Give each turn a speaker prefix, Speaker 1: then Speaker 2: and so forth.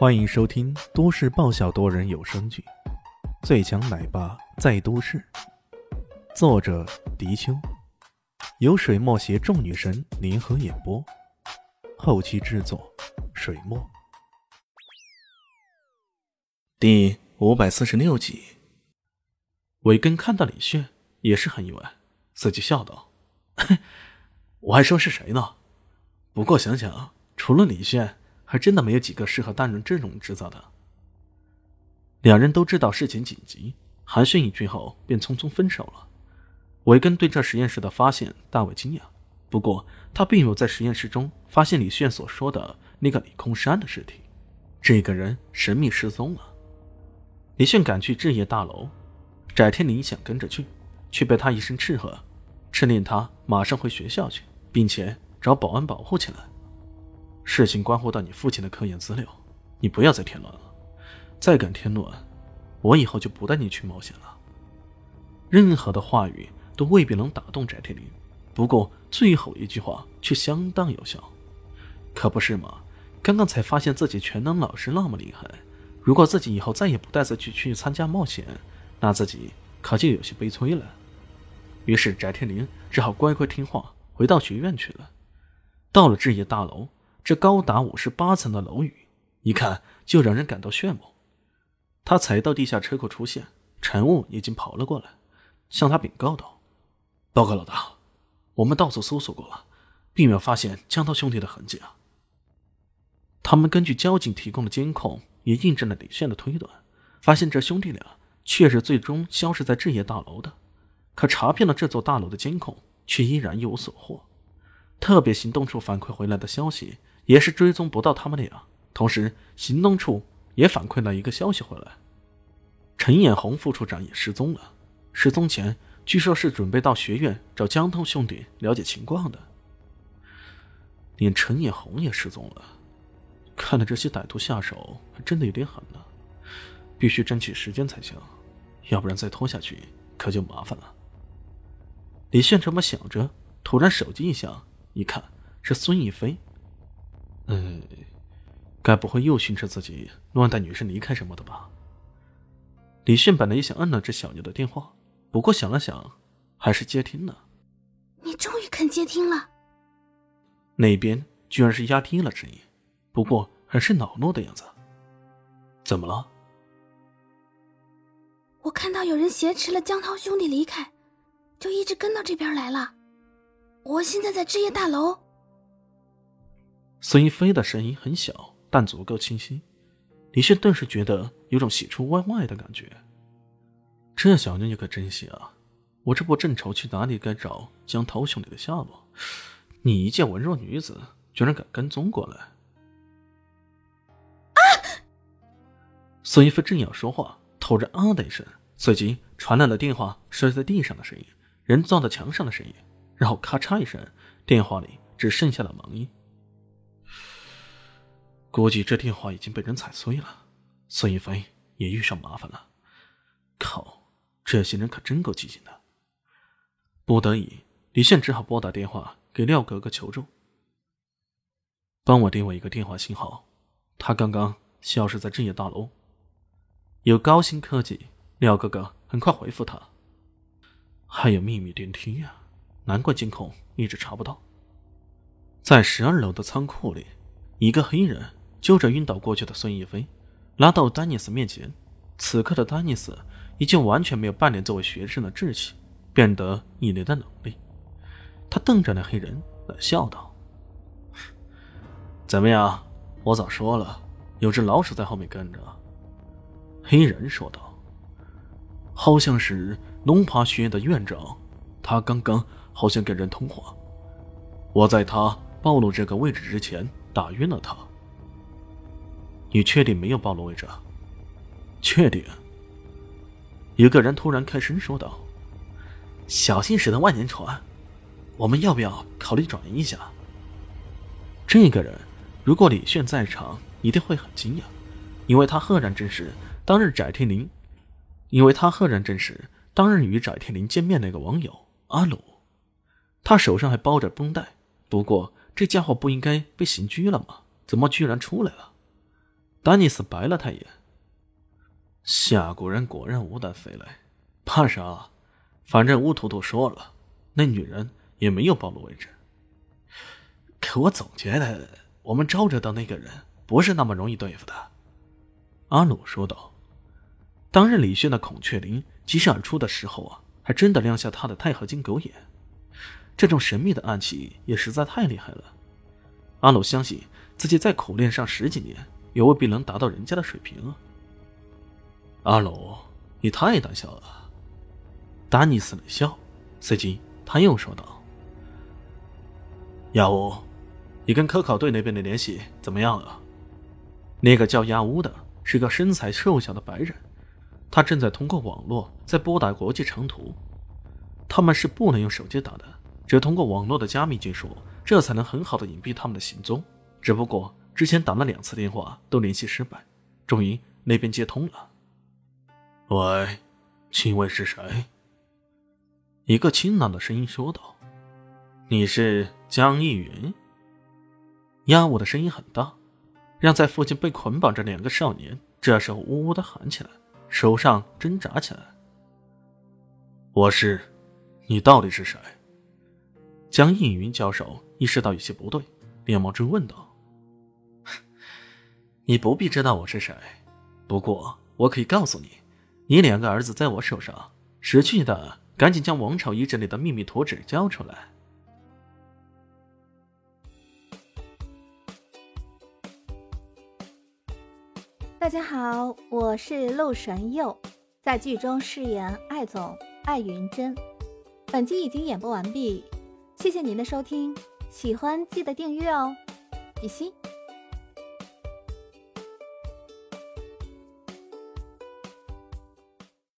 Speaker 1: 欢迎收听都市爆笑多人有声剧《最强奶爸在都市》，作者：迪秋，由水墨携众女神联合演播，后期制作：水墨。第五百四十六集，韦根看到李炫也是很意外，自己笑道：“ 我还说是谁呢？不过想想，除了李炫。”还真的没有几个适合担任这种职责的。两人都知道事情紧急，寒暄一句后便匆匆分手了。维根对这实验室的发现大为惊讶，不过他并没有在实验室中发现李炫所说的那个李空山的尸体。这个人神秘失踪了。李炫赶去置业大楼，翟天林想跟着去，却被他一声斥喝，斥令他马上回学校去，并且找保安保护起来。事情关乎到你父亲的科研资料，你不要再添乱了。再敢添乱，我以后就不带你去冒险了。任何的话语都未必能打动翟天林，不过最后一句话却相当有效。可不是吗？刚刚才发现自己全能老师那么厉害，如果自己以后再也不带自己去参加冒险，那自己可就有些悲催了。于是翟天林只好乖乖听话，回到学院去了。到了置业大楼。这高达五十八层的楼宇，一看就让人感到炫目。他才到地下车库出现，陈雾已经跑了过来，向他禀告道：“报告老大，我们到处搜索过了，并没有发现江涛兄弟的痕迹啊。他们根据交警提供的监控，也印证了李炫的推断，发现这兄弟俩确实最终消失在置业大楼的。可查遍了这座大楼的监控，却依然一无所获。特别行动处反馈回来的消息。”也是追踪不到他们俩，同时行动处也反馈了一个消息回来：陈眼红副处长也失踪了。失踪前据说是准备到学院找江涛兄弟了解情况的。连陈眼红也失踪了，看来这些歹徒下手还真的有点狠呢。必须争取时间才行，要不然再拖下去可就麻烦了。李炫这么想着，突然手机一响，一看是孙逸飞。嗯，该不会又训斥自己乱带女生离开什么的吧？李迅本来也想摁了这小妞的电话，不过想了想，还是接听了。
Speaker 2: 你终于肯接听了。
Speaker 1: 那边居然是压低了声音，不过很是恼怒的样子。怎么了？
Speaker 2: 我看到有人挟持了江涛兄弟离开，就一直跟到这边来了。我现在在置业大楼。
Speaker 1: 孙一飞的声音很小，但足够清晰。李炫顿时觉得有种喜出望外的感觉。这小妞妞可真行啊！我这不正愁去哪里该找江涛兄弟的下落，你一介文弱女子，居然敢跟踪过来！
Speaker 2: 啊！
Speaker 1: 孙一飞正要说话，突然啊的一声，随即传来了电话摔在地上的声音，人撞到墙上的声音，然后咔嚓一声，电话里只剩下了忙音。估计这电话已经被人踩碎了，孙一飞也遇上麻烦了。靠，这些人可真够机警的。不得已，李现只好拨打电话给廖哥哥求助。帮我定位一个电话信号，他刚刚消失在置业大楼。有高新科技，廖哥哥很快回复他。还有秘密电梯呀，难怪监控一直查不到。在十二楼的仓库里，一个黑衣人。揪着晕倒过去的孙逸飞，拉到丹尼斯面前。此刻的丹尼斯已经完全没有半点作为学生的志气，变得一脸的冷厉。他瞪着那黑人，冷笑道：“怎么样？我早说了，有只老鼠在后面跟着。”黑人说道：“好像是龙爬学院的院长，他刚刚好像跟人通话。我在他暴露这个位置之前打晕了他。”你确定没有暴露位置？确定。有个人突然开声说道：“小心驶得万年船，我们要不要考虑转移一下？”这个人如果李炫在场，一定会很惊讶，因为他赫然正是当日翟天林，因为他赫然正是当日与翟天林见面那个网友阿鲁，他手上还包着绷带。不过这家伙不应该被刑拘了吗？怎么居然出来了？丹尼斯白了他一眼。下蛊人果然无胆飞来，怕啥？反正乌图图说了，那女人也没有暴露位置。可我总觉得，我们招惹到那个人不是那么容易对付的。阿鲁说道。当日李炫的孔雀翎疾射而出的时候啊，还真的亮下他的钛合金狗眼。这种神秘的暗器也实在太厉害了。阿鲁相信自己再苦练上十几年，也未必能达到人家的水平啊。阿鲁，你太胆小了。丹尼斯冷笑，随即他又说道：“亚乌，你跟科考队那边的联系怎么样了？”那个叫亚乌的是个身材瘦小的白人。他正在通过网络在拨打国际长途，他们是不能用手机打的，只通过网络的加密技术，这才能很好的隐蔽他们的行踪。只不过之前打了两次电话都联系失败，终于那边接通了。喂，请问是谁？一个清朗的声音说道：“你是江逸云。”压我的声音很大，让在附近被捆绑着两个少年这时候呜呜的喊起来。手上挣扎起来。我是，你到底是谁？江逸云教授意识到有些不对，连忙追问道：“你不必知道我是谁，不过我可以告诉你，你两个儿子在我手上，识趣的赶紧将王朝遗址里的秘密图纸交出来。”
Speaker 3: 大家好，我是陆神佑，在剧中饰演艾总艾云珍。本集已经演播完毕，谢谢您的收听，喜欢记得订阅哦，比心。